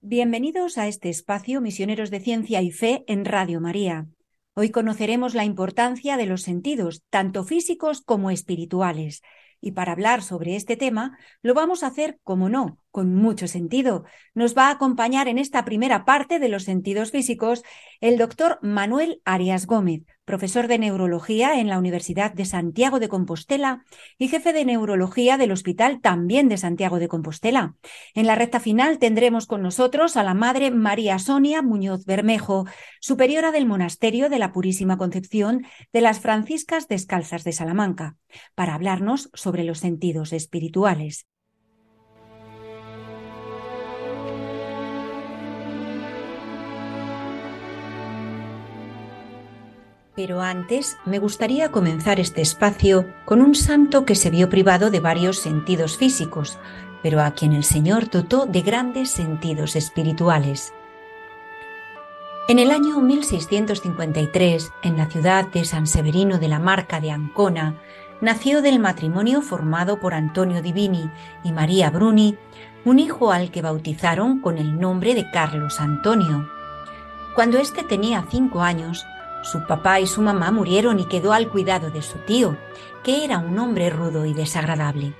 Bienvenidos a este espacio Misioneros de Ciencia y Fe en Radio María. Hoy conoceremos la importancia de los sentidos, tanto físicos como espirituales. Y para hablar sobre este tema, lo vamos a hacer, como no, con mucho sentido. Nos va a acompañar en esta primera parte de los sentidos físicos el doctor Manuel Arias Gómez, profesor de neurología en la Universidad de Santiago de Compostela y jefe de neurología del Hospital también de Santiago de Compostela. En la recta final tendremos con nosotros a la madre María Sonia Muñoz Bermejo, superiora del Monasterio de la Purísima Concepción de las Franciscas Descalzas de Salamanca, para hablarnos sobre los sentidos espirituales. Pero antes me gustaría comenzar este espacio con un santo que se vio privado de varios sentidos físicos, pero a quien el Señor dotó de grandes sentidos espirituales. En el año 1653, en la ciudad de San Severino de la Marca de Ancona, nació del matrimonio formado por Antonio Divini y María Bruni un hijo al que bautizaron con el nombre de Carlos Antonio. Cuando éste tenía cinco años, su papá y su mamá murieron y quedó al cuidado de su tío, que era un hombre rudo y desagradable.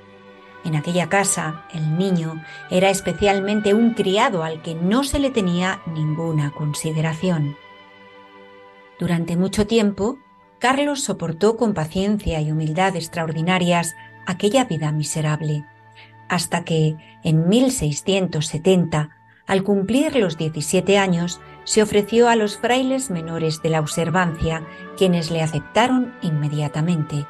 En aquella casa, el niño era especialmente un criado al que no se le tenía ninguna consideración. Durante mucho tiempo, Carlos soportó con paciencia y humildad extraordinarias aquella vida miserable, hasta que, en 1670, al cumplir los 17 años, se ofreció a los frailes menores de la observancia, quienes le aceptaron inmediatamente.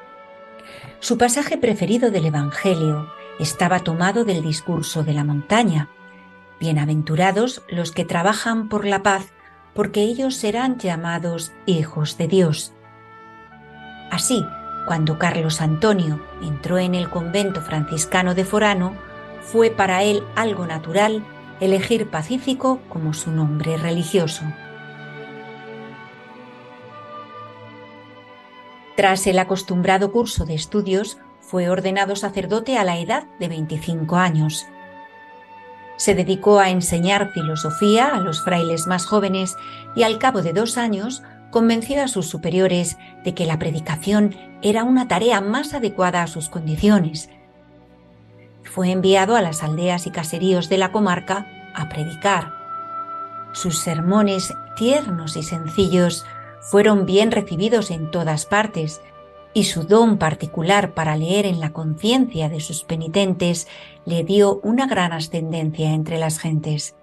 Su pasaje preferido del Evangelio estaba tomado del discurso de la montaña. Bienaventurados los que trabajan por la paz, porque ellos serán llamados hijos de Dios. Así, cuando Carlos Antonio entró en el convento franciscano de Forano, fue para él algo natural elegir Pacífico como su nombre religioso. Tras el acostumbrado curso de estudios, fue ordenado sacerdote a la edad de 25 años. Se dedicó a enseñar filosofía a los frailes más jóvenes y al cabo de dos años convenció a sus superiores de que la predicación era una tarea más adecuada a sus condiciones. Fue enviado a las aldeas y caseríos de la comarca a predicar. Sus sermones tiernos y sencillos fueron bien recibidos en todas partes, y su don particular para leer en la conciencia de sus penitentes le dio una gran ascendencia entre las gentes.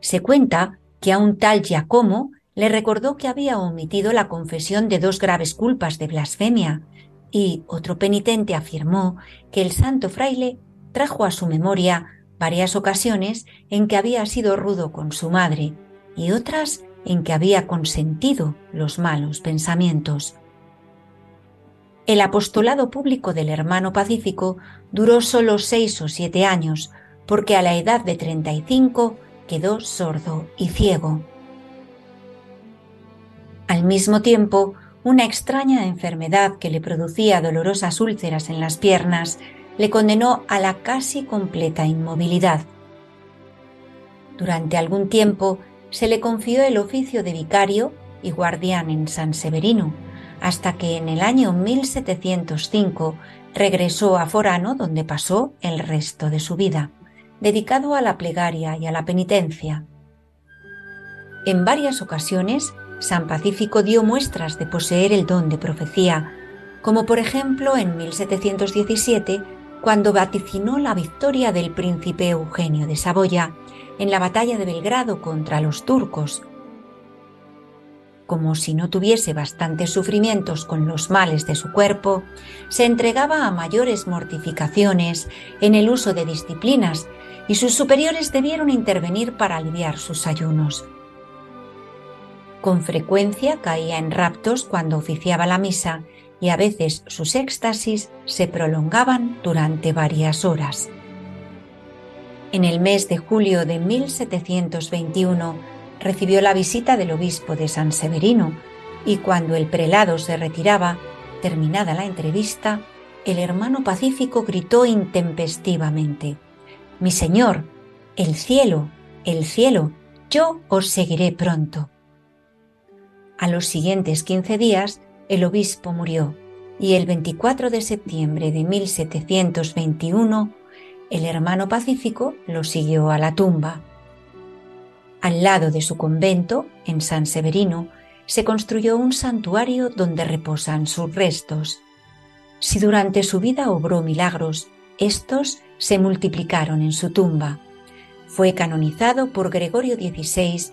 Se cuenta que a un tal Giacomo le recordó que había omitido la confesión de dos graves culpas de blasfemia, y otro penitente afirmó que el santo fraile trajo a su memoria varias ocasiones en que había sido rudo con su madre y otras en que había consentido los malos pensamientos. El apostolado público del hermano Pacífico duró solo seis o siete años, porque a la edad de 35 quedó sordo y ciego. Al mismo tiempo, una extraña enfermedad que le producía dolorosas úlceras en las piernas le condenó a la casi completa inmovilidad. Durante algún tiempo se le confió el oficio de vicario y guardián en San Severino, hasta que en el año 1705 regresó a Forano donde pasó el resto de su vida, dedicado a la plegaria y a la penitencia. En varias ocasiones, San Pacífico dio muestras de poseer el don de profecía, como por ejemplo en 1717, cuando vaticinó la victoria del príncipe Eugenio de Saboya en la batalla de Belgrado contra los turcos. como si no tuviese bastantes sufrimientos con los males de su cuerpo, se entregaba a mayores mortificaciones en el uso de disciplinas y sus superiores debieron intervenir para aliviar sus ayunos. Con frecuencia caía en raptos cuando oficiaba la misa y a veces sus éxtasis se prolongaban durante varias horas. En el mes de julio de 1721, recibió la visita del obispo de San Severino y cuando el prelado se retiraba, terminada la entrevista, el hermano pacífico gritó intempestivamente, Mi señor, el cielo, el cielo, yo os seguiré pronto. A los siguientes quince días, el obispo murió y el 24 de septiembre de 1721, el hermano pacífico lo siguió a la tumba. Al lado de su convento, en San Severino, se construyó un santuario donde reposan sus restos. Si durante su vida obró milagros, estos se multiplicaron en su tumba. Fue canonizado por Gregorio XVI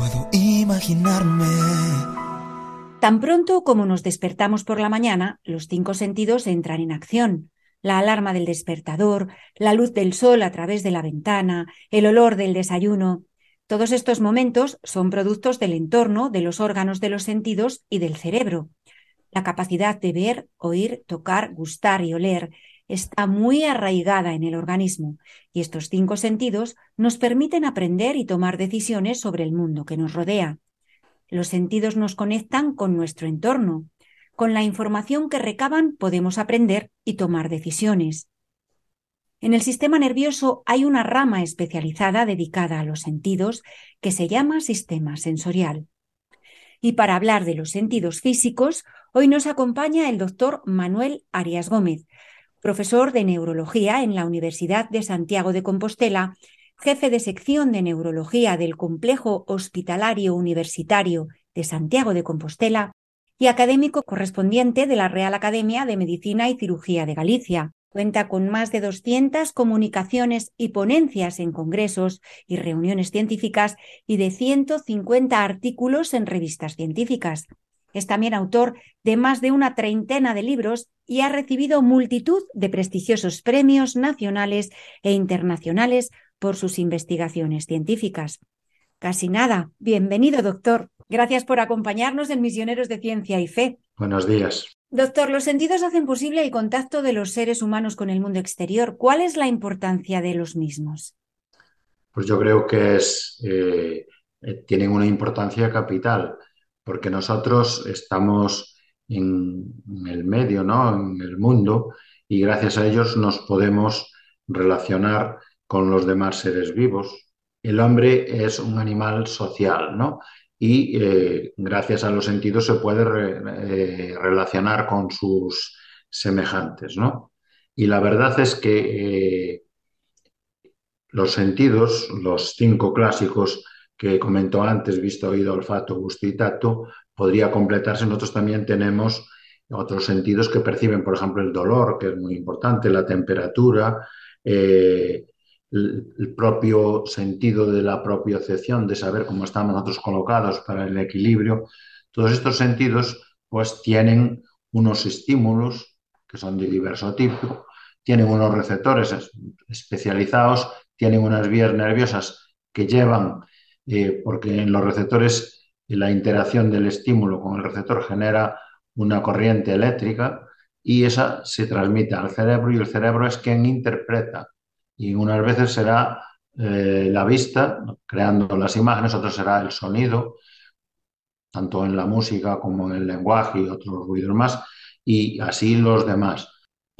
Puedo imaginarme. Tan pronto como nos despertamos por la mañana, los cinco sentidos entran en acción. La alarma del despertador, la luz del sol a través de la ventana, el olor del desayuno. Todos estos momentos son productos del entorno, de los órganos de los sentidos y del cerebro. La capacidad de ver, oír, tocar, gustar y oler está muy arraigada en el organismo y estos cinco sentidos nos permiten aprender y tomar decisiones sobre el mundo que nos rodea. Los sentidos nos conectan con nuestro entorno. Con la información que recaban podemos aprender y tomar decisiones. En el sistema nervioso hay una rama especializada dedicada a los sentidos que se llama sistema sensorial. Y para hablar de los sentidos físicos, hoy nos acompaña el doctor Manuel Arias Gómez, profesor de neurología en la Universidad de Santiago de Compostela, jefe de sección de neurología del Complejo Hospitalario Universitario de Santiago de Compostela y académico correspondiente de la Real Academia de Medicina y Cirugía de Galicia. Cuenta con más de 200 comunicaciones y ponencias en congresos y reuniones científicas y de 150 artículos en revistas científicas. Es también autor de más de una treintena de libros y ha recibido multitud de prestigiosos premios nacionales e internacionales por sus investigaciones científicas. Casi nada. Bienvenido, doctor. Gracias por acompañarnos en Misioneros de Ciencia y Fe. Buenos días. Doctor, los sentidos hacen posible el contacto de los seres humanos con el mundo exterior. ¿Cuál es la importancia de los mismos? Pues yo creo que es, eh, eh, tienen una importancia capital, porque nosotros estamos en, el medio, ¿no? en el mundo, y gracias a ellos nos podemos relacionar con los demás seres vivos. El hombre es un animal social, ¿no? y eh, gracias a los sentidos se puede eh, relacionar con sus semejantes, ¿no? Y la verdad es que eh, los sentidos, los cinco clásicos que comentó antes, visto, oído, olfato, gusto y tacto, podría completarse. Nosotros también tenemos otros sentidos que perciben, por ejemplo, el dolor, que es muy importante, la temperatura, el, propio sentido de la propiocepción, de saber cómo estamos nosotros colocados para el equilibrio, todos estos sentidos pues tienen unos estímulos que son de diverso tipo, tienen unos receptores especializados, tienen unas vías nerviosas que llevan, eh, porque en los receptores la interacción del estímulo con el receptor genera una corriente eléctrica y esa se transmite al cerebro y el cerebro es quien interpreta y unas veces será eh, la vista, creando las imágenes, otras será el sonido, tanto en la música como en el lenguaje y otros ruidos más, y así los demás.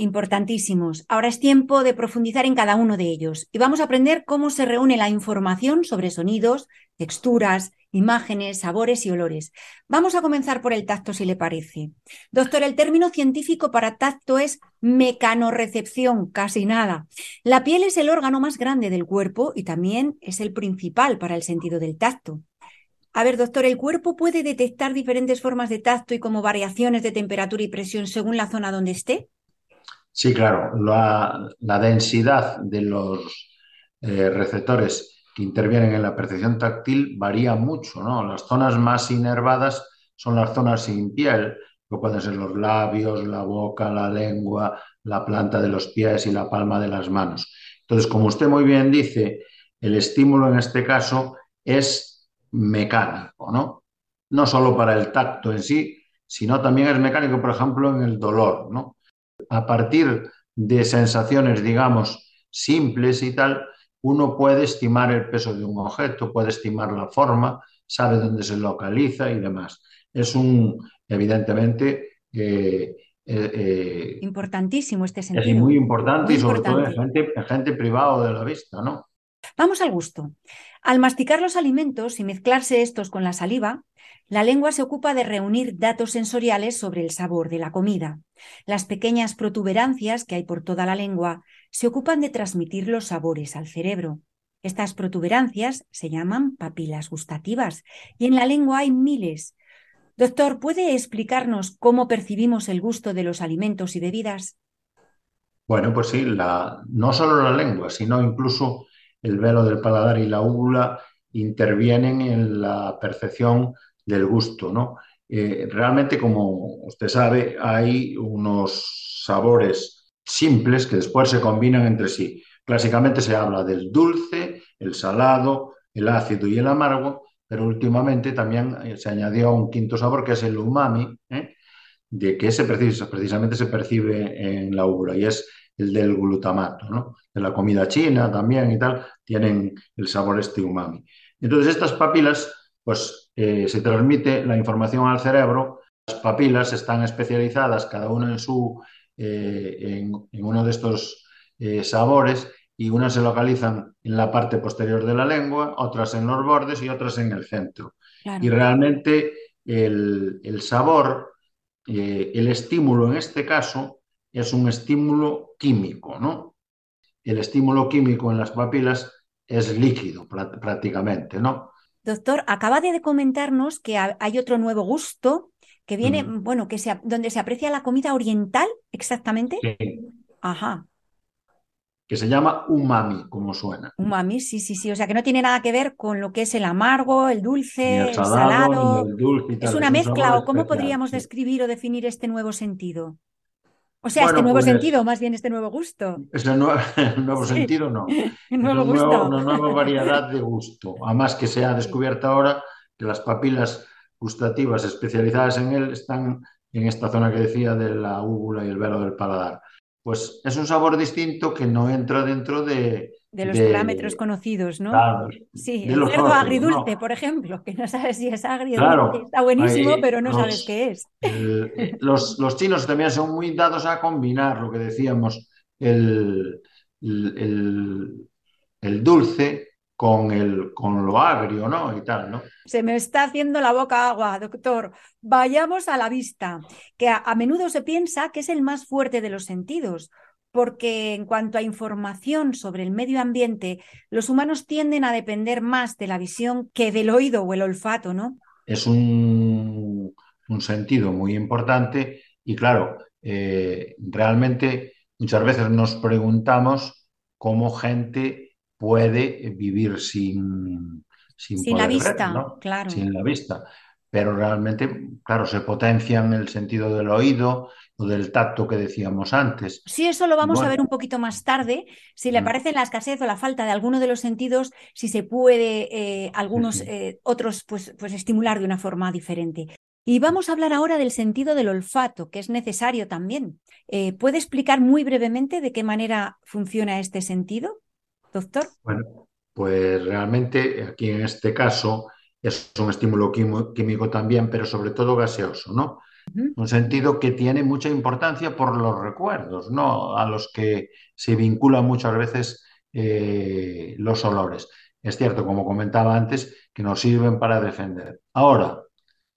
Importantísimos. Ahora es tiempo de profundizar en cada uno de ellos y vamos a aprender cómo se reúne la información sobre sonidos, texturas, imágenes, sabores y olores. Vamos a comenzar por el tacto, si le parece. Doctor, el término científico para tacto es mecanorrecepción, casi nada. La piel es el órgano más grande del cuerpo y también es el principal para el sentido del tacto. A ver, doctor, ¿el cuerpo puede detectar diferentes formas de tacto y como variaciones de temperatura y presión según la zona donde esté? Sí, claro, la, densidad de los eh, receptores que intervienen en la percepción táctil varía mucho, ¿no? Las zonas más inervadas son las zonas sin piel, que pueden ser los labios, la boca, la lengua, la planta de los pies y la palma de las manos. Entonces, como usted muy bien dice, el estímulo en este caso es mecánico, ¿no? No solo para el tacto en sí, sino también es mecánico, por ejemplo, en el dolor, ¿no? A partir de sensaciones, digamos, simples y tal, uno puede estimar el peso de un objeto, puede estimar la forma, sabe dónde se localiza y demás. Es un, evidentemente, eh, eh, eh, importantísimo este sentido. Es muy importante y sobre todo en gente, en gente privada de la vista, ¿no? Vamos al gusto. Al masticar los alimentos y mezclarse estos con la saliva, la lengua se ocupa de reunir datos sensoriales sobre el sabor de la comida. Las pequeñas protuberancias que hay por toda la lengua se ocupan de transmitir los sabores al cerebro. Estas protuberancias se llaman papilas gustativas y en la lengua hay miles. Doctor, ¿puede explicarnos cómo percibimos el gusto de los alimentos y bebidas? Bueno, pues sí, no solo la lengua, sino incluso el velo del paladar y la úvula intervienen en la percepción del gusto, ¿no? Eh, realmente, como usted sabe, hay unos sabores simples que después se combinan entre sí. Clásicamente se habla del dulce, el salado, el ácido y el amargo, pero últimamente también eh, se añadió un quinto sabor que es el umami, ¿eh? de que precisamente se percibe en la úvula y es el del glutamato, ¿no? De la comida china también y tal, tienen el sabor este umami. Entonces estas papilas, pues eh, se transmite la información al cerebro, las papilas están especializadas cada una en su, eh, en, uno de estos eh, sabores y unas se localizan en la parte posterior de la lengua, otras en los bordes y otras en el centro. Y realmente el, el sabor, el estímulo en este caso, es un estímulo químico, ¿no? El estímulo químico en las papilas es líquido prácticamente, ¿no? Doctor, acaba de comentarnos que hay otro nuevo gusto que viene, bueno, que se, donde se aprecia la comida oriental, exactamente. Sí. Ajá. Que se llama umami, como suena. Umami, sí, sí, sí. O sea, que no tiene nada que ver con lo que es el amargo, el dulce, el salado. es una mezcla, o cómo podríamos describir o definir este nuevo sentido. O sea, este nuevo pues, sentido, más bien este nuevo gusto. Ese nuevo, nuevo sentido no. nuevo gusto. una nueva variedad de gusto. Además que se ha descubierto ahora que las papilas gustativas especializadas en él están en esta zona que decía de la úvula y el velo del paladar. Pues es un sabor distinto que no entra dentro de, de los parámetros conocidos, ¿no? sí, el cerdo agridulce, por ejemplo, que no sabes si es agridulce, está buenísimo, pero no sabes qué es. los, los, chinos también son muy dados a combinar lo que decíamos, el, el, el dulce con, el, con lo agrio, ¿no? Y tal, ¿no? Se me está haciendo la boca agua, doctor. Vayamos a la vista, que a menudo se piensa que es el más fuerte de los sentidos porque en cuanto a información sobre el medio ambiente, los humanos tienden a depender más de la visión que del oído o el olfato, ¿no? Es un, sentido muy importante y claro, eh, realmente muchas veces nos preguntamos cómo gente puede vivir sin, sin, la vista, claro. Sin la vista. Pero realmente, claro, se potencian el sentido del oído, del tacto que decíamos antes. Sí, eso lo vamos a ver un poquito más tarde. Si le mm. parece la escasez o la falta de alguno de los sentidos, si se puede eh, algunos eh, otros pues, pues estimular de una forma diferente. Y vamos a hablar ahora del sentido del olfato, que es necesario también. Eh, ¿Puede explicar muy brevemente de qué manera funciona este sentido, doctor? Bueno, pues realmente aquí en este caso es un estímulo químico también, pero sobre todo gaseoso, ¿no? Un sentido que tiene mucha importancia por los recuerdos, ¿no? A los que se vinculan muchas veces eh, los olores. Es cierto, como comentaba antes, que nos sirven para defender. Ahora,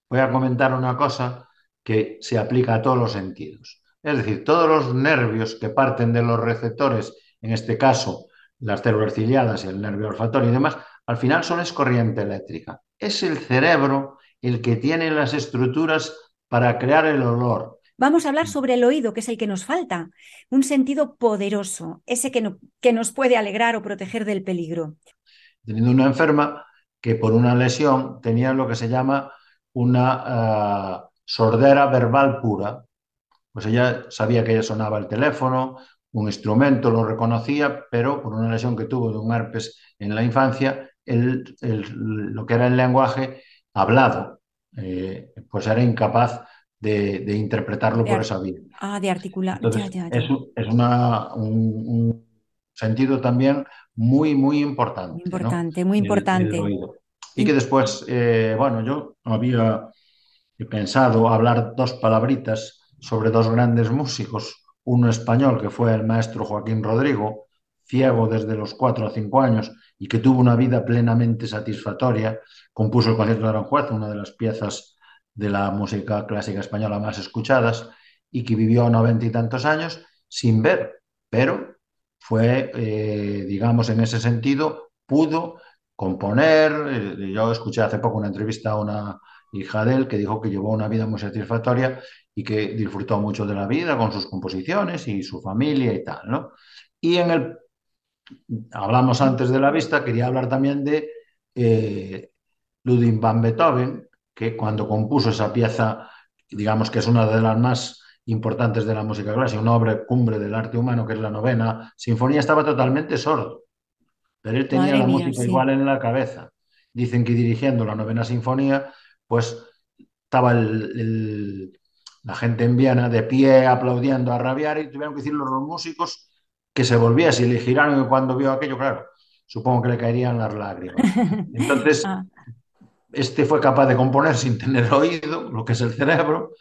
voy a comentar una cosa que se aplica a todos los sentidos. Es decir, todos los nervios que parten de los receptores, en este caso las células ciliadas y el nervio olfatorio y demás, al final son es corriente eléctrica. Es el cerebro el que tiene las estructuras para crear el olor. Vamos a hablar sobre el oído, que es el que nos falta, un sentido poderoso, ese que, que nos puede alegrar o proteger del peligro. Teniendo una enferma que por una lesión tenía lo que se llama una uh, sordera verbal pura. Pues ella sabía que sonaba el teléfono, un instrumento, lo reconocía, pero por una lesión que tuvo de un herpes en la infancia, el, el, lo que era el lenguaje hablado, eh, pues era incapaz de, de interpretarlo De por esa vía. Ah, de articular. Entonces, ya, ya, ya. es, un- es una- un, un sentido también muy, muy importante, importante, muy El- el importante. Y que después, eh, bueno, yo había pensado hablar dos palabritas sobre dos grandes músicos, uno español que fue el maestro Joaquín Rodrigo, ciego desde los cuatro o cinco años y que tuvo una vida plenamente satisfactoria, compuso el concierto de Aranjuez, una de las piezas de la música clásica española más escuchadas, y que vivió noventa y tantos años sin ver, pero fue, eh, digamos, en ese sentido, pudo componer. eh, yo escuché hace poco una entrevista a una hija de él que dijo que llevó una vida muy satisfactoria y que disfrutó mucho de la vida con sus composiciones y su familia y tal, ¿no? Y en el, hablamos antes de la vista, quería hablar también de eh, Ludwig van Beethoven, que cuando compuso esa pieza, digamos que es una de las más importantes de la música clásica, una obra cumbre del arte humano, que es la novena sinfonía, estaba totalmente sordo, pero él tenía Madre la mía, música sí. igual en la cabeza. Dicen que dirigiendo la novena sinfonía, pues estaba el- el- la gente en Viena de pie aplaudiendo a rabiar y tuvieron que decir los músicos que se volviese y le giraron y cuando vio aquello, claro, supongo que le caerían las lágrimas. Entonces, Ah, este fue capaz de componer sin tener oído, lo que es el cerebro,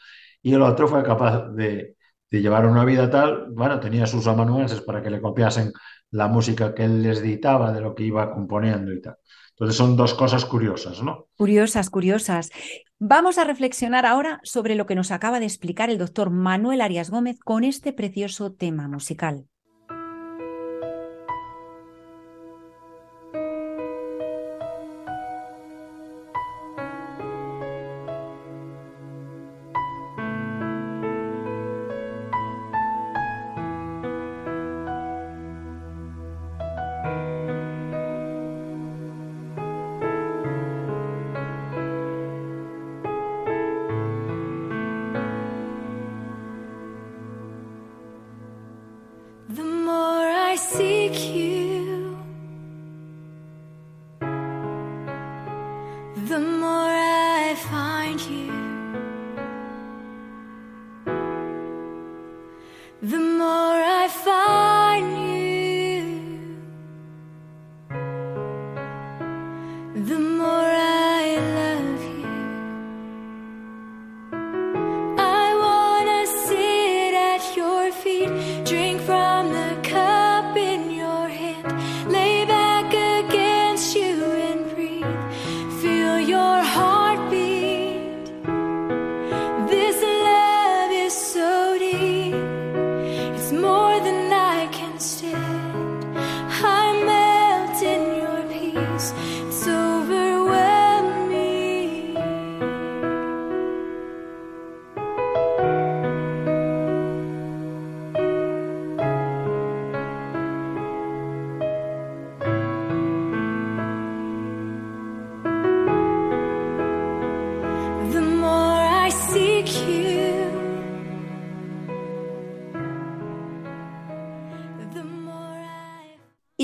y el otro fue capaz de, de llevar una vida tal, bueno, tenía sus amanuenses para que le copiasen la música que él les dictaba de lo que iba componiendo y tal. Entonces son dos cosas curiosas, ¿no? curiosas, curiosas. Vamos a reflexionar ahora sobre lo que nos acaba de explicar el doctor Manuel Arias Gómez con este precioso tema musical.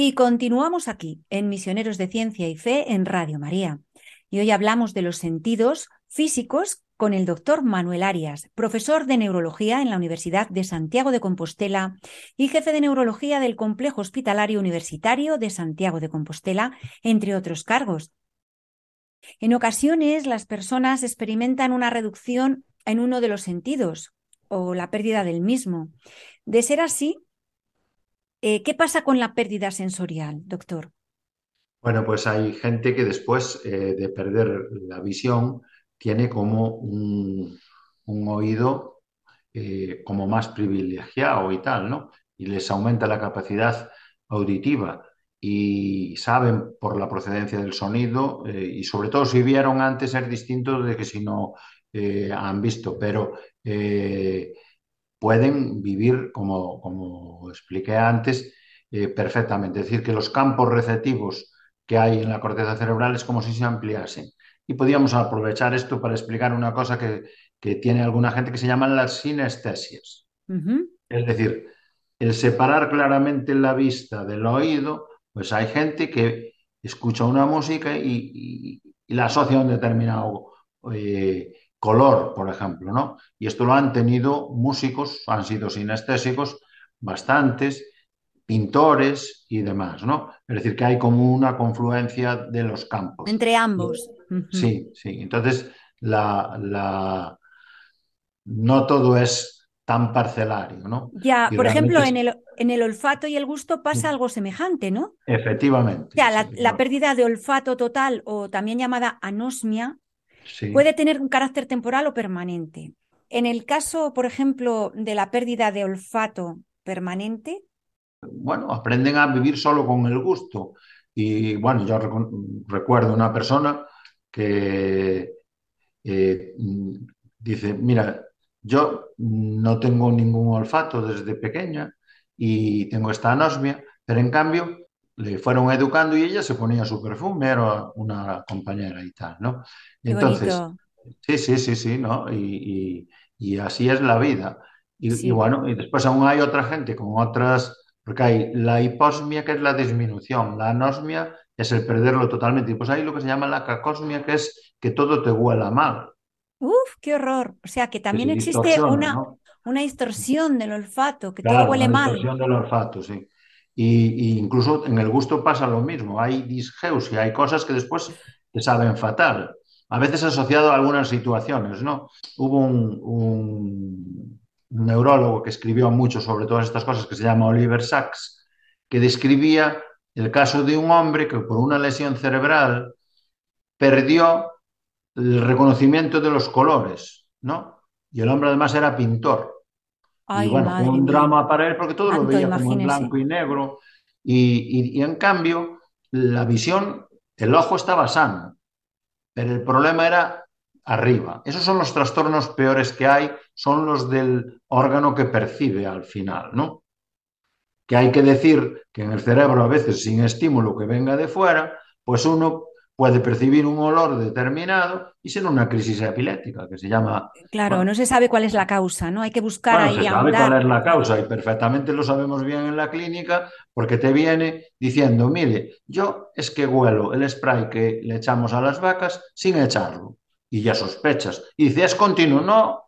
Y continuamos aquí, en Misioneros de Ciencia y Fe en Radio María. Y hoy hablamos de los sentidos físicos con el doctor Manuel Arias, profesor de neurología en la Universidad de Santiago de Compostela y jefe de neurología del Complejo Hospitalario Universitario de Santiago de Compostela, entre otros cargos. En ocasiones las personas experimentan una reducción en uno de los sentidos o la pérdida del mismo. De ser así, eh, ¿qué pasa con la pérdida sensorial, doctor? Bueno, pues hay gente que después eh, de perder la visión tiene como un, oído eh, como más privilegiado y tal, ¿no? Y les aumenta la capacidad auditiva y saben por la procedencia del sonido y sobre todo si vieron antes es distinto de que si no han visto, pero pueden vivir, como, como expliqué antes, eh, perfectamente. Es decir, que los campos receptivos que hay en la corteza cerebral es como si se ampliasen. Y podríamos aprovechar esto para explicar una cosa que, que tiene alguna gente que se llaman las sinestesias. Ujú. Es decir, el separar claramente la vista del oído, pues hay gente que escucha una música y, y- y la asocia a un determinado eh, color, por ejemplo, ¿no? Y esto lo han tenido músicos, han sido sinestésicos, bastantes, pintores y demás, ¿no? Es decir, que hay como una confluencia de los campos. Entre ambos. Sí, sí. Entonces, la, la- no todo es tan parcelario, ¿no? Ya, Y por ejemplo, en el, en el olfato y el gusto pasa algo semejante, ¿no? Efectivamente. O sea, la, sí, la no, pérdida de olfato total o también llamada anosmia sí. puede tener un carácter temporal o permanente. En el caso, por ejemplo, de la pérdida de olfato permanente, Bueno, aprenden a vivir solo con el gusto. Y bueno, yo recu- recuerdo una persona que eh, dice, mira, yo no tengo ningún olfato desde pequeña y tengo esta anosmia, pero en cambio le fueron educando y ella se ponía su perfume, era una compañera y tal, ¿no? Entonces, sí, sí, sí, sí, ¿no? Y, y- y así es la vida. Y, bueno, y después aún hay otra gente con otras, porque hay la hiposmia, que es la disminución, la anosmia es el perderlo totalmente, y pues hay lo que se llama la cacosmia, que es que todo te huela mal, uf, qué horror. O sea, que también existe una, ¿no? una distorsión del olfato, que todo huele una mal. distorsión del olfato, sí. Y, y incluso en el gusto pasa lo mismo. Hay disgeusia, hay cosas que después te saben fatal. A veces asociado a algunas situaciones, ¿no? Hubo un, un- un neurólogo que escribió mucho sobre todas estas cosas que se llama Oliver Sacks, que describía el caso de un hombre que por una lesión cerebral perdió el reconocimiento de los colores, ¿no? Y el hombre además era pintor. Y bueno, fue un drama para él porque todo lo veía como en blanco y negro. Y, y- y en cambio, la visión, el ojo estaba sano, pero el problema era arriba. Esos son los trastornos peores que hay, son los del órgano que percibe al final, ¿no? Que hay que decir que en el cerebro a veces sin estímulo que venga de fuera, pues uno puede percibir un olor determinado y ser una crisis epiléptica, que se llama, Claro, bueno, no se sabe cuál es la causa, ¿no? Hay que buscar bueno, ahí, se sabe cuál es la causa y perfectamente lo sabemos bien en la clínica porque te viene diciendo, mire, yo es que huelo el spray que le echamos a las vacas sin echarlo y ya sospechas. Y dice, es continuo, no,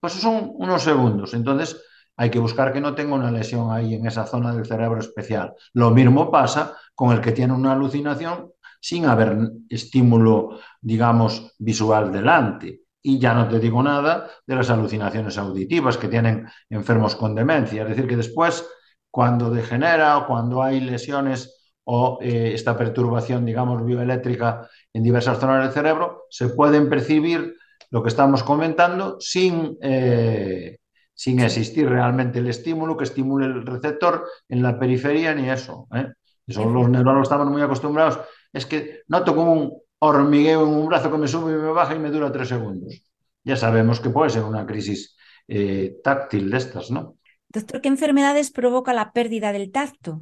pues son unos segundos. Entonces hay que buscar que no tenga una lesión ahí en esa zona del cerebro especial. Lo mismo pasa con el que tiene una alucinación sin haber estímulo, digamos, visual delante. Y ya no te digo nada de las alucinaciones auditivas que tienen enfermos con demencia. Es decir, que después, cuando degenera o cuando hay lesiones o eh, esta perturbación, digamos, bioeléctrica en diversas zonas del cerebro, se pueden percibir lo que estamos comentando sin, eh, sin existir realmente el estímulo que estimule el receptor en la periferia ni eso. ¿eh? Eso los neurólogos estaban muy acostumbrados. Es que noto como un hormigueo en un brazo que me sube y me baja y me dura tres segundos. Ya sabemos que puede ser una crisis eh, táctil de estas, ¿no? Doctor, ¿qué enfermedades provoca la pérdida del tacto?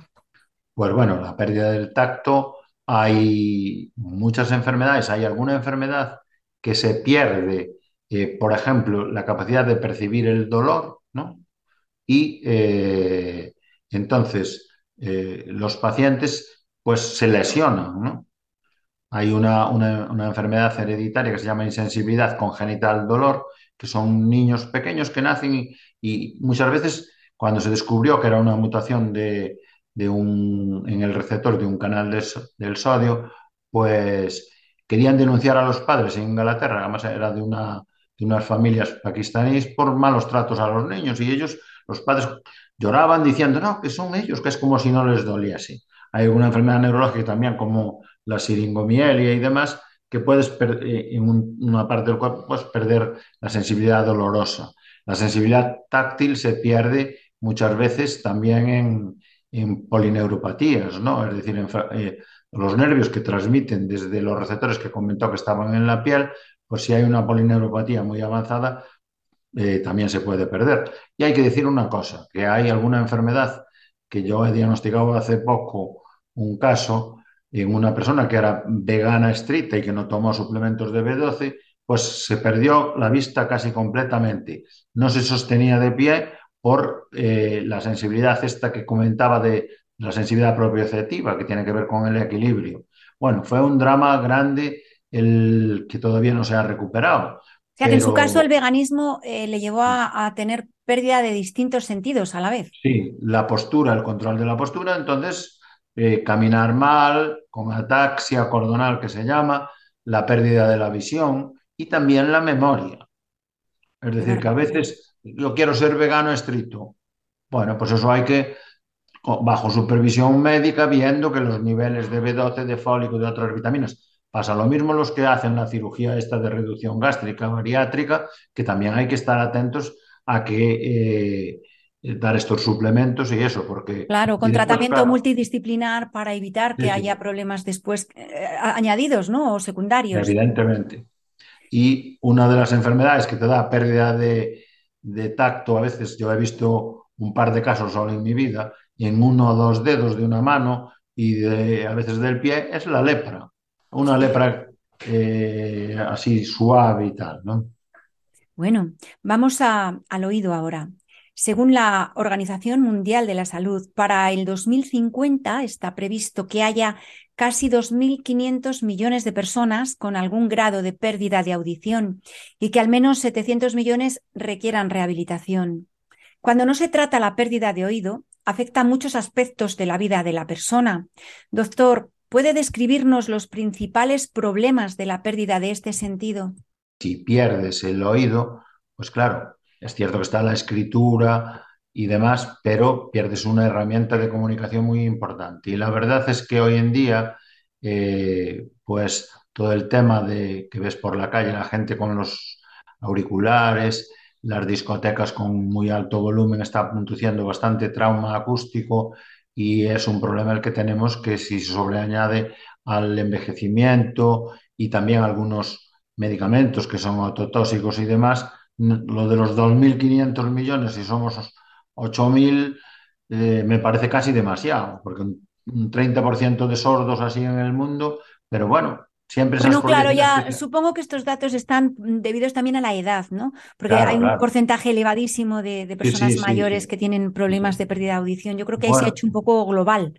Pues bueno, la pérdida del tacto, hay muchas enfermedades, hay alguna enfermedad que se pierde, eh, por ejemplo, la capacidad de percibir el dolor, ¿no? Y eh, entonces eh, los pacientes pues se lesionan, ¿no? Hay una, una- una enfermedad hereditaria que se llama insensibilidad congénita al dolor, que son niños pequeños que nacen y, y muchas veces cuando se descubrió que era una mutación de, de un, en el receptor de un canal de del sodio, pues querían denunciar a los padres en Inglaterra, además era de una de unas familias pakistaníes por malos tratos a los niños y ellos, los padres, lloraban diciendo, no, que son ellos, que es como si no les doliese. Hay alguna enfermedad neurológica también, como la siringomielia y demás, que puedes eh, en una parte del cuerpo puedes perder la sensibilidad dolorosa. La sensibilidad táctil se pierde muchas veces también en, polineuropatías, ¿no? Es decir, eh, los nervios que transmiten desde los receptores que comentó que estaban en la piel, pues si hay una polineuropatía muy avanzada, eh, también se puede perder. Y hay que decir una cosa, que hay alguna enfermedad que yo he diagnosticado hace poco un caso en una persona que era vegana estricta y que no tomó suplementos de B12, pues se perdió la vista casi completamente. No se sostenía de pie por eh, la sensibilidad esta que comentaba de la sensibilidad propioceptiva, que tiene que ver con el equilibrio. Bueno, fue un drama grande el que todavía no se ha recuperado. O sea, que en su caso el veganismo eh, le llevó a, a, tener pérdida de distintos sentidos a la vez. Sí, la postura, el control de la postura, entonces eh, caminar mal, con ataxia cordonal que se llama, la pérdida de la visión y también la memoria. Es decir, que a veces yo quiero ser vegano estricto. Bueno, pues eso hay que, bajo supervisión médica, viendo que los niveles de B12, de fólico, de otras vitaminas, Pasa lo mismo los que hacen la cirugía esta de reducción gástrica bariátrica, que también hay que estar atentos a que eh, dar estos suplementos y eso, porque... Claro, con tratamiento claro, multidisciplinar para evitar que sí, haya problemas después eh, añadidos, ¿no? O secundarios. Evidentemente. Y una de las enfermedades que te da pérdida de, de tacto, a veces yo he visto un par de casos solo en mi vida, en uno o dos dedos de una mano y de, a veces del pie, es la lepra una lepra eh, así suave y tal, ¿no? Bueno, vamos a, al oído ahora. Según la Organización Mundial de la Salud, para el 2050 está previsto que haya casi 2.500 millones de personas con algún grado de pérdida de audición y que al menos 700 millones requieran rehabilitación. Cuando no se trata la pérdida de oído, afecta muchos aspectos de la vida de la persona. Doctor, ¿Puede describirnos los principales problemas de la pérdida de este sentido? Si pierdes el oído, pues claro, es cierto que está la escritura y demás, pero pierdes una herramienta de comunicación muy importante. Y la verdad es que hoy en día, eh, pues todo el tema de que ves por la calle la gente con los auriculares, las discotecas con muy alto volumen, está produciendo bastante trauma acústico y es un problema el que tenemos que si se sobreañade al envejecimiento y también algunos medicamentos que son autotóxicos y demás, lo de los 2.500 millones y somos 8.000 eh, me parece casi demasiado, porque un 30% de sordos así en el mundo, pero bueno, Siempre bueno, claro, ya que... supongo que estos datos están debidos también a la edad, ¿no? Porque claro, hay un claro. porcentaje elevadísimo de, de personas sí, sí, mayores sí, que tienen problemas de pérdida de audición. Yo creo que ahí bueno, se ha hecho un poco global.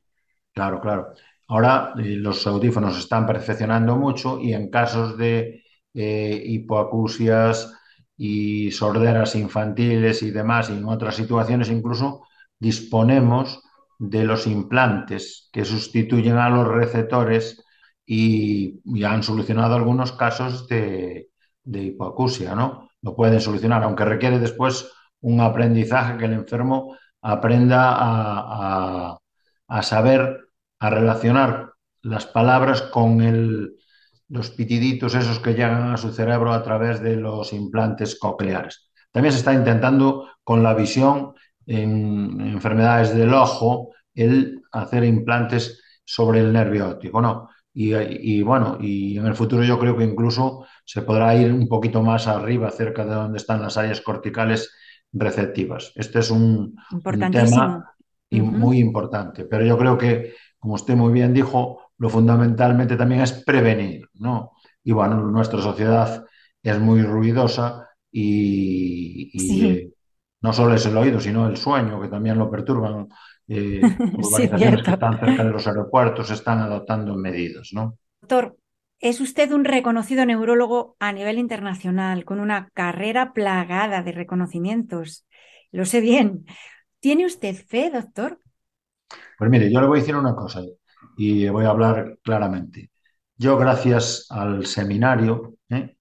Claro, claro. Ahora eh, los audífonos están perfeccionando mucho y en casos de eh, hipoacusias y sorderas infantiles y demás, y en otras situaciones incluso, disponemos de los implantes que sustituyen a los receptores y ya han solucionado algunos casos de, de, hipoacusia, ¿no? Lo pueden solucionar, aunque requiere después un aprendizaje que el enfermo aprenda a, a, a saber, a relacionar las palabras con el, los pitiditos esos que llegan a su cerebro a través de los implantes cocleares. También se está intentando con la visión en enfermedades del ojo el hacer implantes sobre el nervio óptico, ¿no? Y, y, bueno, y en el futuro yo creo que incluso se podrá ir un poquito más arriba, cerca de donde están las áreas corticales receptivas. Este es un, un tema uh -huh. muy importante, pero yo creo que, como usted muy bien dijo, lo fundamentalmente también es prevenir, ¿no? Y bueno, nuestra sociedad es muy ruidosa y, y sí. eh, no solo es el oído, sino el sueño, que también lo perturban eh, urbanizaciones sí, que están cerca de los aeropuertos están adoptando medidas, ¿no? Doctor, es usted un reconocido neurólogo a nivel internacional, con una carrera plagada de reconocimientos. Lo sé bien. ¿Tiene usted fe, doctor? Pues mire, yo le voy a decir una cosa y voy a hablar claramente. Yo, gracias al seminario, ¿eh?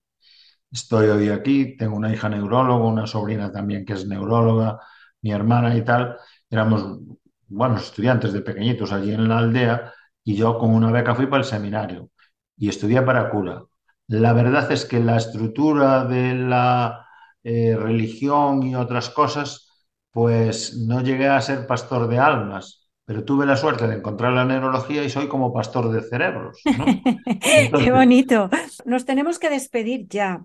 estoy hoy aquí, tengo una hija neuróloga, una sobrina también que es neuróloga, mi hermana y tal, éramos buenos estudiantes de pequeñitos allí en la aldea y yo con una beca fui para el seminario y estudié para cura. La verdad es que la estructura de la eh, religión y otras cosas, pues no llegué a ser pastor de almas, pero tuve la suerte de encontrar la neurología y soy como pastor de cerebros, ¿no? Qué bonito. Nos tenemos que despedir ya.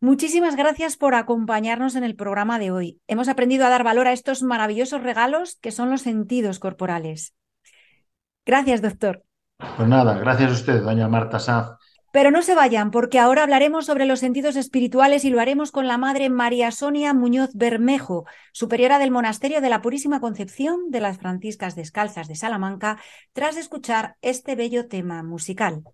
Muchísimas gracias por acompañarnos en el programa de hoy. Hemos aprendido a dar valor a estos maravillosos regalos que son los sentidos corporales. Gracias, doctor. pues nada, gracias a usted, doña Marta Sanz. Pero no se vayan, porque ahora hablaremos sobre los sentidos espirituales y lo haremos con la madre María Sonia Muñoz Bermejo, superiora del Monasterio de la Purísima Concepción de las Franciscas Descalzas de Salamanca, tras escuchar este bello tema musical.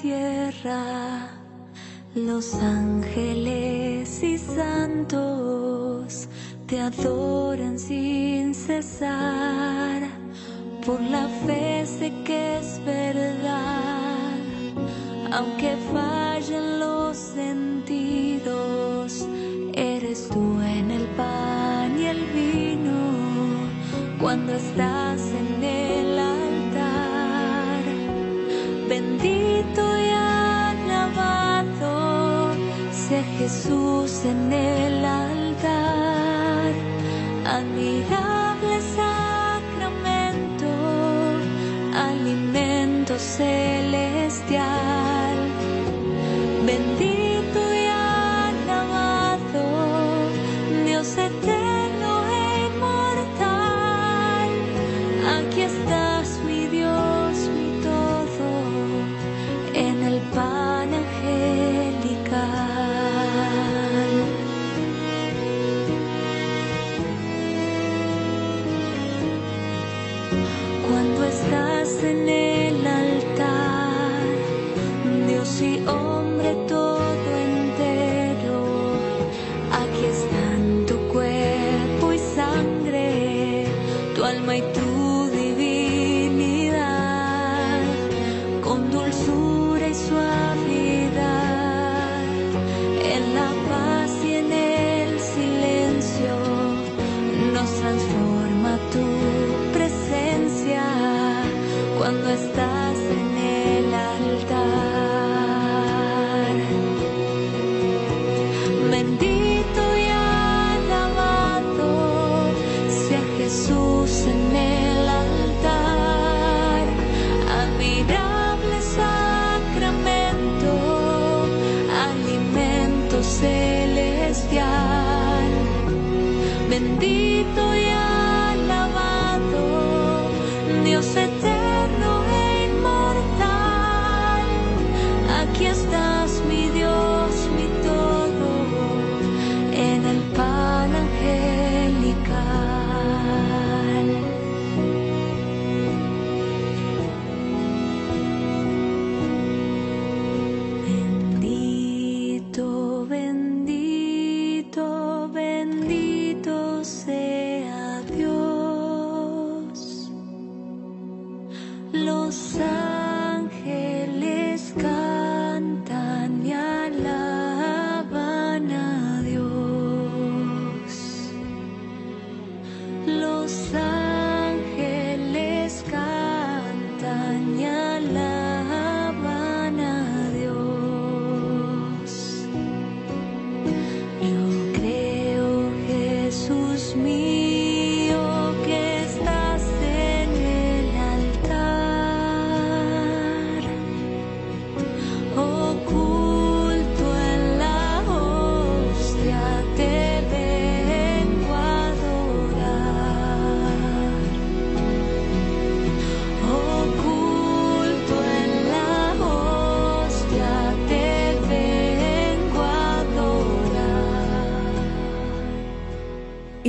Tierra. Los ángeles y santos te adoran sin cesar. Por la fe sé que es verdad, aunque fallen los sentidos, eres tú en el pan y el vino cuando estás Jesús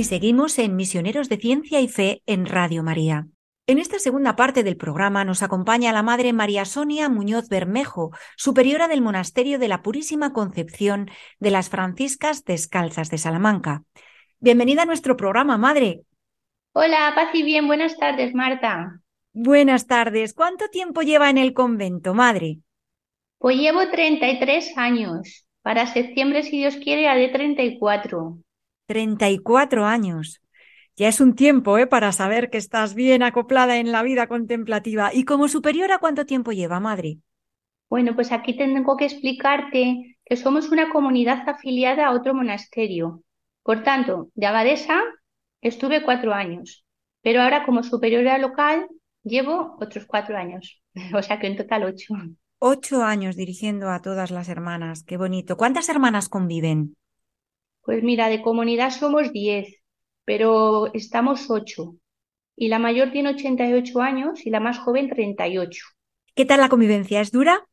Y seguimos en Misioneros de Ciencia y Fe en Radio María. En esta segunda parte del programa nos acompaña la Madre María Sonia Muñoz Bermejo, superiora del Monasterio de la Purísima Concepción de las Franciscas Descalzas de Salamanca. Bienvenida a nuestro programa, Madre. Hola, paz y bien, buenas tardes, Marta. Buenas tardes. ¿Cuánto tiempo lleva en el convento, Madre? Pues llevo 33 años. Para septiembre, si Dios quiere, haré 34. 34 años. Ya es un tiempo, ¿eh? Para saber que estás bien acoplada en la vida contemplativa. ¿Y como superiora cuánto tiempo lleva, madre? Bueno, pues aquí tengo que explicarte que somos una comunidad afiliada a otro monasterio. Por tanto, de abadesa estuve cuatro años, pero ahora como superiora local llevo otros cuatro años, o sea que en total ocho. Ocho años dirigiendo a todas las hermanas, qué bonito. ¿Cuántas hermanas conviven? Pues mira, de comunidad somos diez, pero estamos ocho. Y la mayor tiene 88 años y la más joven 38. ¿Qué tal la convivencia? ¿Es dura?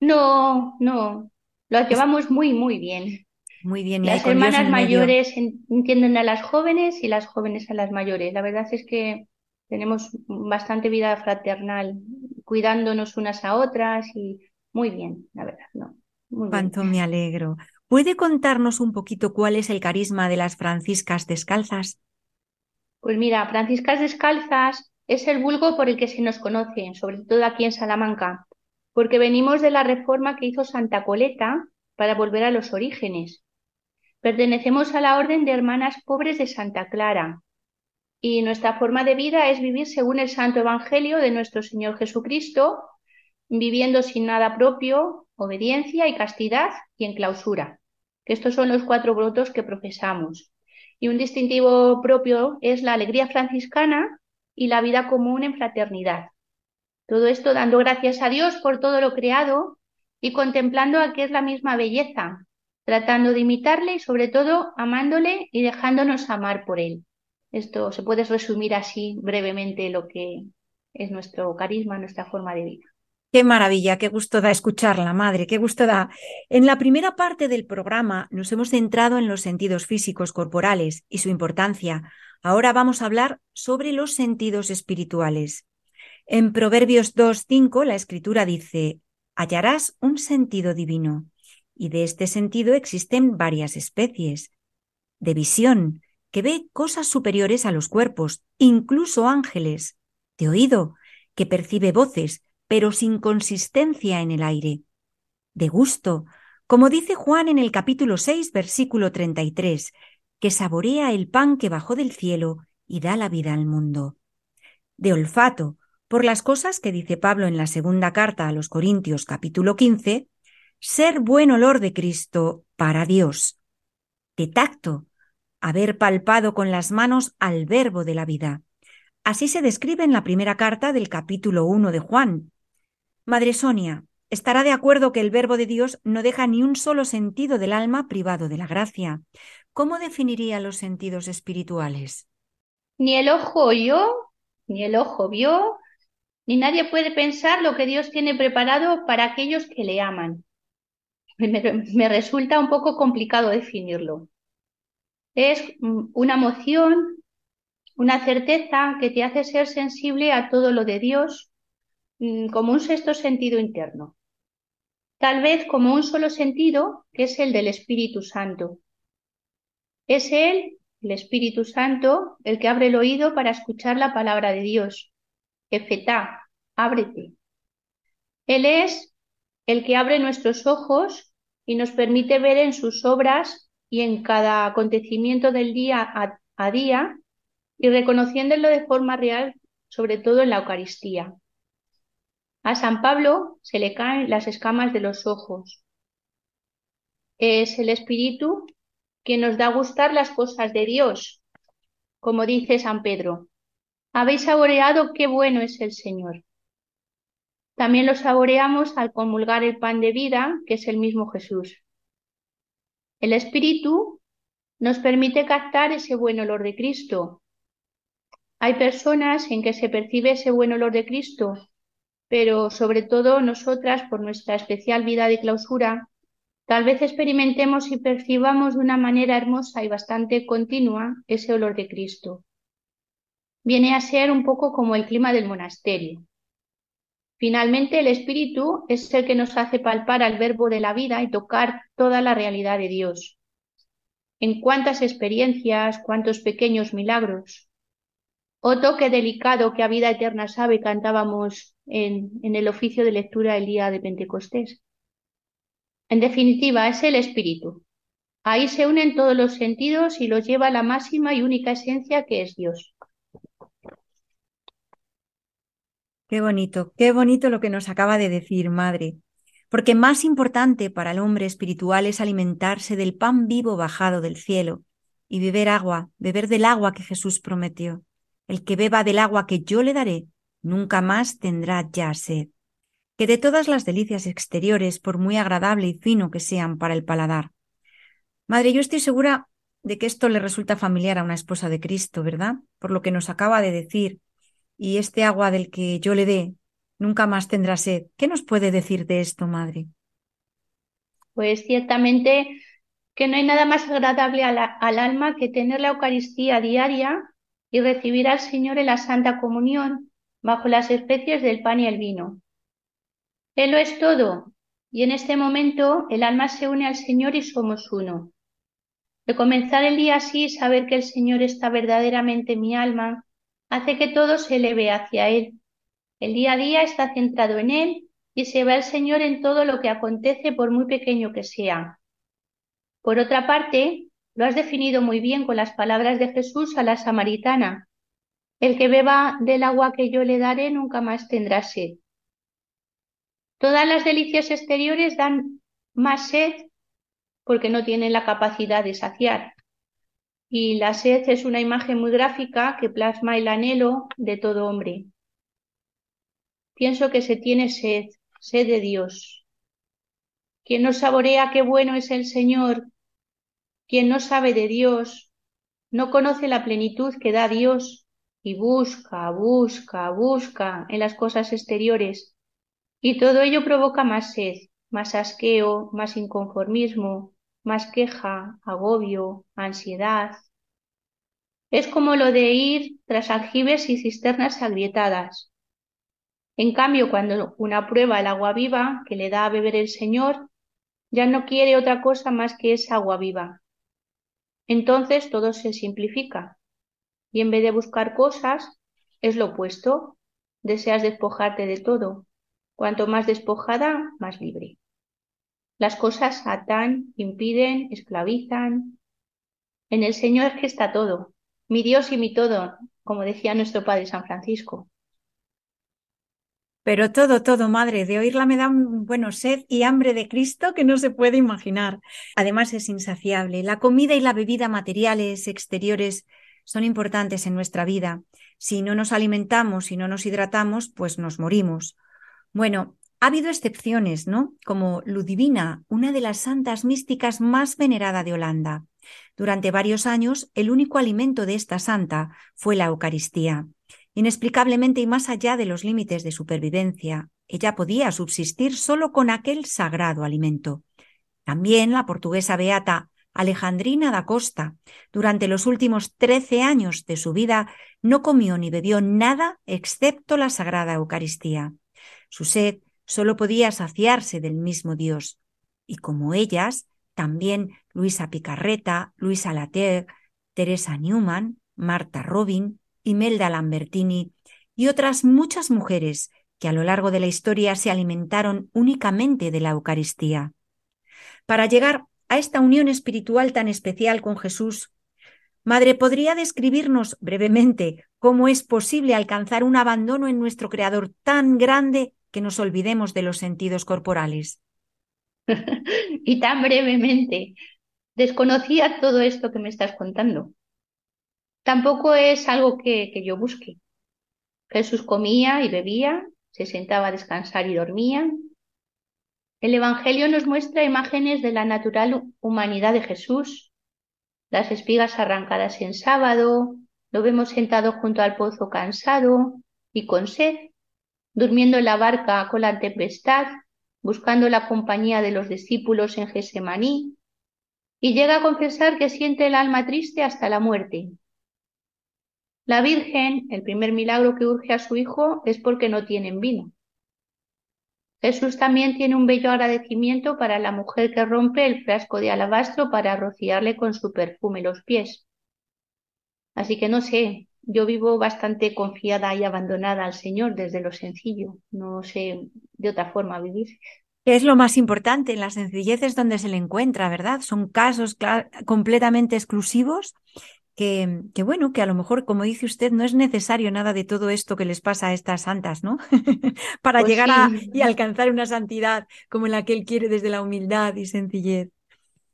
No, no, lo llevamos muy, muy bien. Muy bien. y Las hermanas mayores en- entienden a las jóvenes y las jóvenes a las mayores. La verdad es que tenemos bastante vida fraternal, cuidándonos unas a otras y muy bien, la verdad, ¿no? Muy bien. Cuánto me alegro. ¿Puede contarnos un poquito cuál es el carisma de las franciscas descalzas? Pues mira, Franciscas Descalzas es el vulgo por el que se nos conoce, sobre todo aquí en Salamanca, porque venimos de la reforma que hizo Santa Coleta para volver a los orígenes. Pertenecemos a la Orden de Hermanas Pobres de Santa Clara y nuestra forma de vida es vivir según el Santo Evangelio de nuestro Señor Jesucristo, viviendo sin nada propio, obediencia y castidad y en clausura. Que estos son los cuatro votos que profesamos. Y un distintivo propio es la alegría franciscana y la vida común en fraternidad. Todo esto dando gracias a Dios por todo lo creado y contemplando a que es la misma belleza, tratando de imitarle y sobre todo amándole y dejándonos amar por él. Esto se puede resumir así brevemente lo que es nuestro carisma, nuestra forma de vida. Qué maravilla, qué gusto da escucharla, madre, qué gusto da. En la primera parte del programa nos hemos centrado en los sentidos físicos corporales y su importancia. Ahora vamos a hablar sobre los sentidos espirituales. En Proverbios 2.5 la escritura dice, hallarás un sentido divino. Y de este sentido existen varias especies. De visión, que ve cosas superiores a los cuerpos, incluso ángeles. De oído, que percibe voces, pero sin consistencia en el aire. De gusto, como dice Juan en el capítulo 6, versículo 33, que saborea el pan que bajó del cielo y da la vida al mundo. De olfato, por las cosas que dice Pablo en la segunda carta a los Corintios capítulo 15, ser buen olor de Cristo para Dios. De tacto, haber palpado con las manos al verbo de la vida. Así se describe en la primera carta del capítulo 1 de Juan. Madre Sonia, estará de acuerdo que el verbo de Dios no deja ni un solo sentido del alma privado de la gracia. ¿Cómo definiría los sentidos espirituales? Ni el ojo oyó, ni el ojo vio, ni nadie puede pensar lo que Dios tiene preparado para aquellos que le aman. Me, resulta un poco complicado definirlo. Es mm, una emoción, una certeza que te hace ser sensible a todo lo de Dios, como un sexto sentido interno. Tal vez como un solo sentido, que es el del Espíritu Santo. Es Él, el Espíritu Santo, el que abre el oído para escuchar la palabra de Dios. Efetá, ábrete. Él es el que abre nuestros ojos y nos permite ver en sus obras y en cada acontecimiento del día a, a día y reconociéndolo de forma real, sobre todo en la Eucaristía. A San Pablo se le caen las escamas de los ojos. Es el Espíritu que nos da a gustar las cosas de Dios, como dice San Pedro. Habéis saboreado qué bueno es el Señor. También lo saboreamos al comulgar el pan de vida, que es el mismo Jesús. El Espíritu nos permite captar ese buen olor de Cristo. Hay personas en que se percibe ese buen olor de Cristo, pero sobre todo nosotras, por nuestra especial vida de clausura, tal vez experimentemos y percibamos de una manera hermosa y bastante continua ese olor de Cristo. Viene a ser un poco como el clima del monasterio. Finalmente, el Espíritu es el que nos hace palpar al verbo de la vida y tocar toda la realidad de Dios. En cuántas experiencias, cuántos pequeños milagros. Oh toque delicado que a vida eterna sabe cantábamos en, el oficio de lectura el día de Pentecostés. En definitiva, es el Espíritu. Ahí se unen todos los sentidos y los lleva a la máxima y única esencia que es Dios. Qué bonito, qué bonito lo que nos acaba de decir, madre. Porque más importante para el hombre espiritual es alimentarse del pan vivo bajado del cielo y beber agua, beber del agua que Jesús prometió. El que beba del agua que yo le daré, nunca más tendrá ya sed. Que de todas las delicias exteriores, por muy agradable y fino que sean para el paladar. Madre, yo estoy segura de que esto le resulta familiar a una esposa de Cristo, ¿verdad? Por lo que nos acaba de decir, y este agua del que yo le dé nunca más tendrá sed. ¿Qué nos puede decir de esto, madre? Pues ciertamente que no hay nada más agradable al alma que tener la Eucaristía diaria y recibir al Señor en la Santa Comunión bajo las especies del pan y el vino. Él lo es todo, y en este momento el alma se une al Señor y somos uno. De comenzar el día así y saber que el Señor está verdaderamente en mi alma, hace que todo se eleve hacia Él. El día a día está centrado en Él y se ve al Señor en todo lo que acontece por muy pequeño que sea. Por otra parte, lo has definido muy bien con las palabras de Jesús a la samaritana. El que beba del agua que yo le daré nunca más tendrá sed. Todas las delicias exteriores dan más sed porque no tienen la capacidad de saciar. Y la sed es una imagen muy gráfica que plasma el anhelo de todo hombre. Pienso que se tiene sed, sed de Dios. Quien no saborea qué bueno es el Señor, quien no sabe de Dios, no conoce la plenitud que da Dios y busca, busca, busca en las cosas exteriores. Y todo ello provoca más sed, más asqueo, más inconformismo, más queja, agobio, ansiedad. Es como lo de ir tras aljibes y cisternas agrietadas. En cambio, cuando una prueba el agua viva que le da a beber el Señor, ya no quiere otra cosa más que esa agua viva. Entonces todo se simplifica. Y en vez de buscar cosas, es lo opuesto. Deseas despojarte de todo. Cuanto más despojada, más libre. Las cosas atan, impiden, esclavizan. En el Señor que está todo, mi Dios y mi todo, como decía nuestro Padre San Francisco. Pero todo, todo, madre, de oírla me da un bueno sed y hambre de Cristo que no se puede imaginar. Además es insaciable. La comida y la bebida materiales, exteriores, son importantes en nuestra vida. Si no nos alimentamos y no nos hidratamos, pues nos morimos. Bueno, ha habido excepciones, ¿no? Como Ludivina, una de las santas místicas más venerada de Holanda. Durante varios años, el único alimento de esta santa fue la Eucaristía. Inexplicablemente y más allá de los límites de supervivencia, ella podía subsistir solo con aquel sagrado alimento. También la portuguesa beata Alejandrina da Costa, durante los últimos trece años de su vida, no comió ni bebió nada excepto la sagrada Eucaristía. Su sed solo podía saciarse del mismo Dios. Y como ellas, también Luisa Picarreta, Luisa Later, Teresa Newman, Marta Robin, Imelda Lambertini y otras muchas mujeres que a lo largo de la historia se alimentaron únicamente de la Eucaristía. Para llegar a esta unión espiritual tan especial con Jesús, Madre, ¿podría describirnos brevemente cómo es posible alcanzar un abandono en nuestro Creador tan grande que nos olvidemos de los sentidos corporales? y tan brevemente. Desconocía todo esto que me estás contando. Tampoco es algo que, que yo busque. Jesús comía y bebía, se sentaba a descansar y dormía. El Evangelio nos muestra imágenes de la natural humanidad de Jesús. Las espigas arrancadas en sábado, lo vemos sentado junto al pozo cansado y con sed, durmiendo en la barca con la tempestad, buscando la compañía de los discípulos en Gesemaní, y llega a confesar que siente el alma triste hasta la muerte. La Virgen, el primer milagro que urge a su hijo es porque no tienen vino. Jesús también tiene un bello agradecimiento para la mujer que rompe el frasco de alabastro para rociarle con su perfume los pies. Así que no sé, yo vivo bastante confiada y abandonada al Señor desde lo sencillo. No sé de otra forma vivir. Es lo más importante, en la sencillez es donde se le encuentra, ¿verdad? Son casos completamente exclusivos que, que, bueno, que a lo mejor, como dice usted, no es necesario nada de todo esto que les pasa a estas santas, ¿no? Para Pues llegar a, y alcanzar una santidad como la que él quiere desde la humildad y sencillez.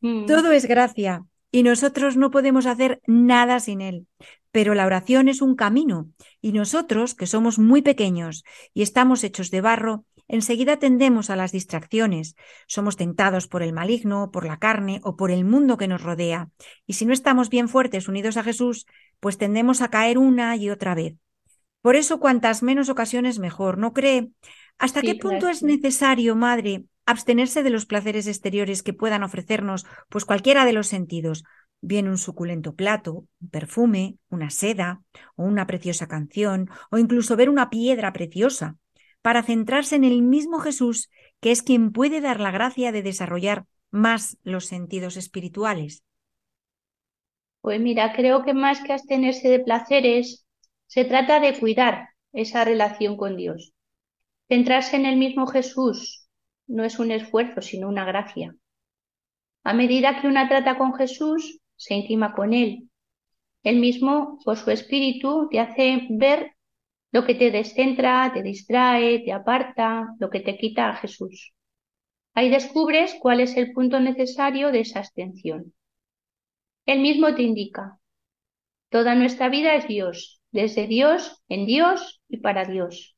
Mm, Todo es gracia y nosotros no podemos hacer nada sin él. Pero la oración es un camino y nosotros, que somos muy pequeños y estamos hechos de barro, enseguida tendemos a las distracciones. Somos tentados por el maligno, por la carne o por el mundo que nos rodea. Y si no estamos bien fuertes unidos a Jesús, pues tendemos a caer una y otra vez. Por eso, cuantas menos ocasiones, mejor, ¿no cree? ¿Hasta Sí, qué punto es necesario, madre, abstenerse de los placeres exteriores que puedan ofrecernos, pues cualquiera de los sentidos? Bien un suculento plato, un perfume, una seda, o una preciosa canción, o incluso ver una piedra preciosa, para centrarse en el mismo Jesús, que es quien puede dar la gracia de desarrollar más los sentidos espirituales. Pues mira, creo que más que abstenerse de placeres, se trata de cuidar esa relación con Dios. Centrarse en el mismo Jesús no es un esfuerzo, sino una gracia. A medida que una trata con Jesús, se intima con Él. Él mismo, por su espíritu, te hace ver lo que te descentra, te distrae, te aparta, lo que te quita a Jesús. Ahí descubres cuál es el punto necesario de esa abstención. Él mismo te indica. Toda nuestra vida es Dios, desde Dios, en Dios y para Dios.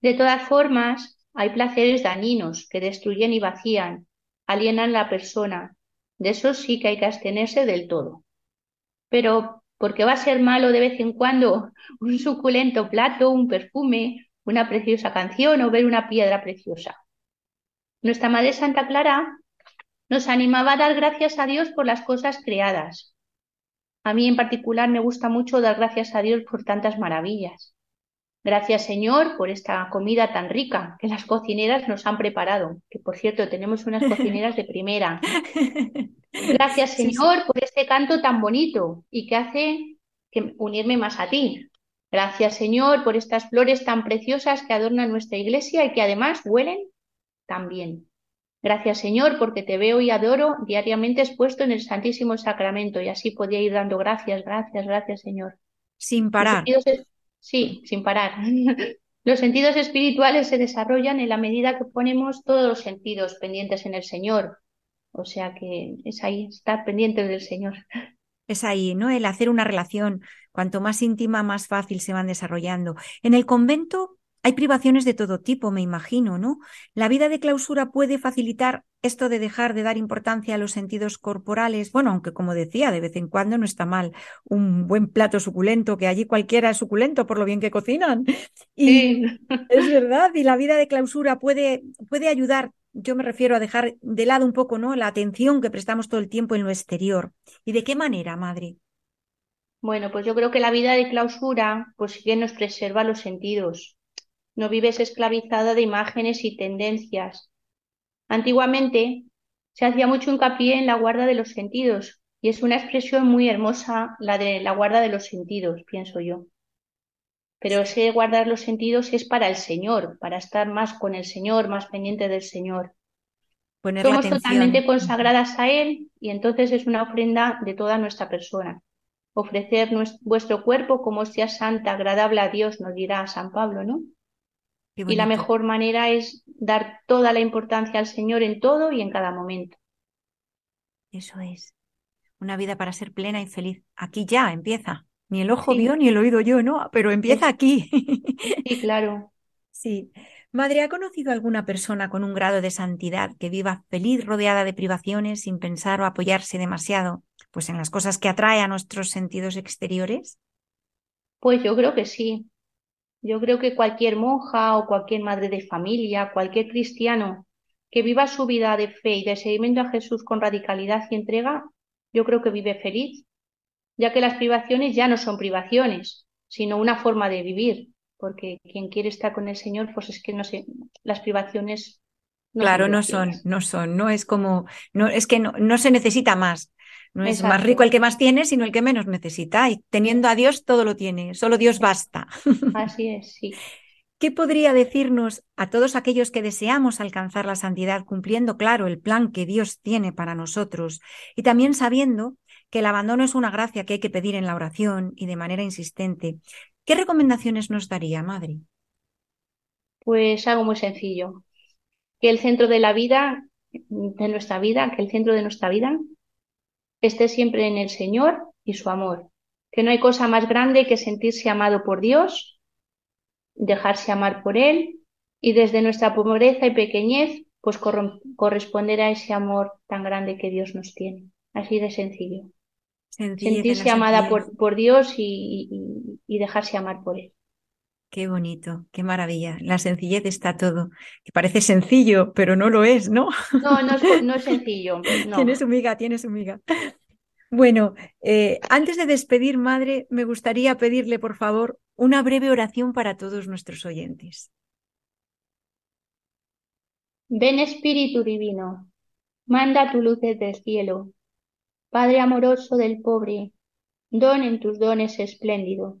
De todas formas, hay placeres dañinos que destruyen y vacían, alienan la persona. De esos sí que hay que abstenerse del todo. Pero, ¿por qué va a ser malo de vez en cuando un suculento plato, un perfume, una preciosa canción o ver una piedra preciosa? Nuestra Madre Santa Clara nos animaba a dar gracias a Dios por las cosas creadas. A mí en particular me gusta mucho dar gracias a Dios por tantas maravillas. Gracias Señor por esta comida tan rica que las cocineras nos han preparado, que por cierto tenemos unas cocineras de primera. Gracias. Señor por este canto tan bonito y que hace que unirme más a ti. Gracias Señor por estas flores tan preciosas que adornan nuestra iglesia y que además huelen tan bien. Gracias Señor porque te veo y adoro diariamente expuesto en el Santísimo Sacramento y así podía ir dando gracias, gracias, gracias Señor. Sin parar. es- Sí, sin parar. Los sentidos espirituales se desarrollan en la medida que ponemos todos los sentidos pendientes en el Señor. O sea que es ahí, estar pendientes del Señor. Es ahí, ¿no? El hacer una relación, cuanto más íntima, más fácil se van desarrollando. En el convento hay privaciones de todo tipo, me imagino, ¿no? La vida de clausura puede facilitar esto de dejar de dar importancia a los sentidos corporales. Bueno, aunque como decía, de vez en cuando no está mal un buen plato suculento, que allí cualquiera es suculento por lo bien que cocinan. Y Sí. es verdad, y la vida de clausura puede, puede ayudar, yo me refiero a dejar de lado un poco, ¿no? La atención que prestamos todo el tiempo en lo exterior. ¿Y de qué manera, madre? Bueno, pues yo creo que la vida de clausura, pues sí que nos preserva los sentidos. No vives esclavizada de imágenes y tendencias. Antiguamente se hacía mucho hincapié en la guarda de los sentidos y es una expresión muy hermosa la de la guarda de los sentidos, pienso yo. Pero ese guardar los sentidos es para el Señor, para estar más con el Señor, más pendiente del Señor. Poner Somos atención. totalmente consagradas a Él y entonces es una ofrenda de toda nuestra persona. Ofrecer vuestro cuerpo como hostia santa, agradable a Dios, nos dirá San Pablo, ¿no? Y la mejor manera es dar toda la importancia al Señor en todo y en cada momento. Eso es. Una vida para ser plena y feliz. Aquí ya empieza. Ni el ojo Sí. vio ni el oído yo, ¿no? Pero empieza aquí. Sí, claro. Sí. Madre, ¿ha conocido alguna persona con un grado de santidad que viva feliz rodeada de privaciones sin pensar o apoyarse demasiado pues en las cosas que atrae a nuestros sentidos exteriores? Pues yo creo que sí. Yo creo que cualquier monja o cualquier madre de familia, cualquier cristiano que viva su vida de fe y de seguimiento a Jesús con radicalidad y entrega, yo creo que vive feliz, ya que las privaciones ya no son privaciones, sino una forma de vivir, porque quien quiere estar con el Señor, pues es que no sé, las privaciones no claro, no son, no son, no es como, no, es que no, no se necesita más. No es más rico el que más tiene, sino el que menos necesita. Y teniendo a Dios, todo lo tiene. Solo Dios basta. Así es, sí. ¿Qué podría decirnos a todos aquellos que deseamos alcanzar la santidad cumpliendo, claro, el plan que Dios tiene para nosotros y también sabiendo que el abandono es una gracia que hay que pedir en la oración y de manera insistente? ¿Qué recomendaciones nos daría, Madre? Pues algo muy sencillo. Que el centro de la vida, de nuestra vida, que el centro de nuestra vida esté siempre en el Señor y su amor. Que no hay cosa más grande que sentirse amado por Dios, dejarse amar por Él y desde nuestra pobreza y pequeñez, pues corresponder a ese amor tan grande que Dios nos tiene. Así de sencillo. Sentirse amada por, por Dios y, y- y dejarse amar por Él. Qué bonito, qué maravilla. La sencillez está todo. Que parece sencillo, pero no lo es, ¿no? No, no es, no es sencillo. No. Tiene su miga, tiene su miga. Bueno, eh, antes de despedir, Madre, me gustaría pedirle, por favor, una breve oración para todos nuestros oyentes. Ven Espíritu Divino, manda tu luz desde el cielo. Padre amoroso del pobre, don en tus dones espléndido.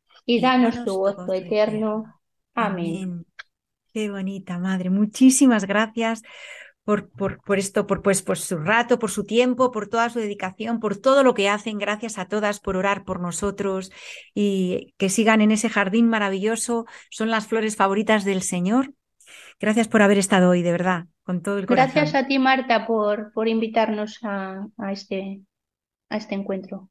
y danos tu gozo eterno. Amén. Qué bonita, Madre. Muchísimas gracias por, por, por esto, por, pues, por su rato, por su tiempo, por toda su dedicación, por todo lo que hacen. Gracias a todas por orar por nosotros y que sigan en ese jardín maravilloso. Son las flores favoritas del Señor. Gracias por haber estado hoy, de verdad, con todo el corazón. Gracias a ti, Marta, por, por invitarnos a, a este, a este encuentro.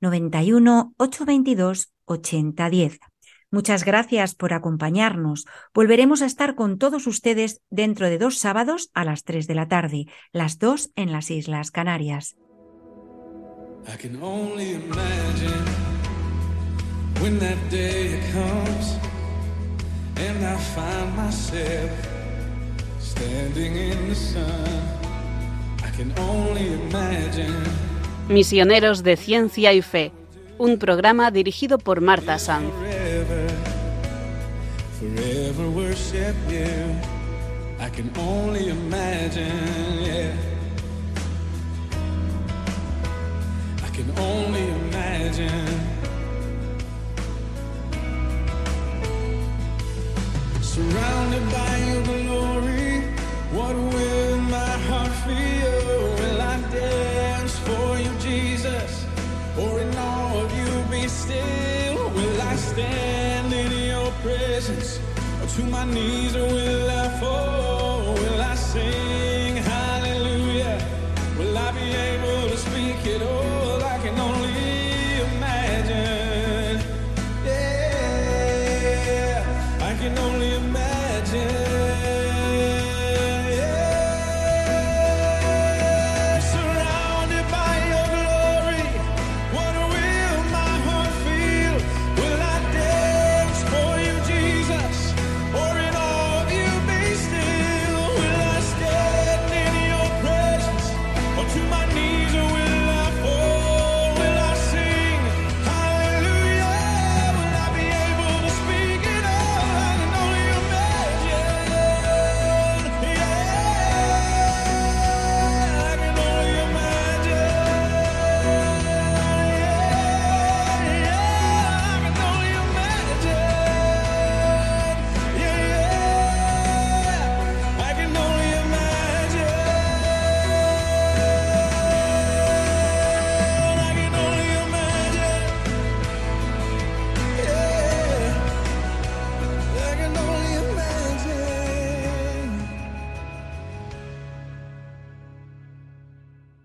91 822 8010. Muchas gracias por acompañarnos. Volveremos a estar con todos ustedes dentro de dos sábados a las 3 de la tarde, las dos en las Islas Canarias. I can only imagine when that day comes and I find myself standing in the sun. I can only imagine. Misioneros de Ciencia y Fe, un programa dirigido por Marta Sanz. To my knees, or will I fall? Will I sing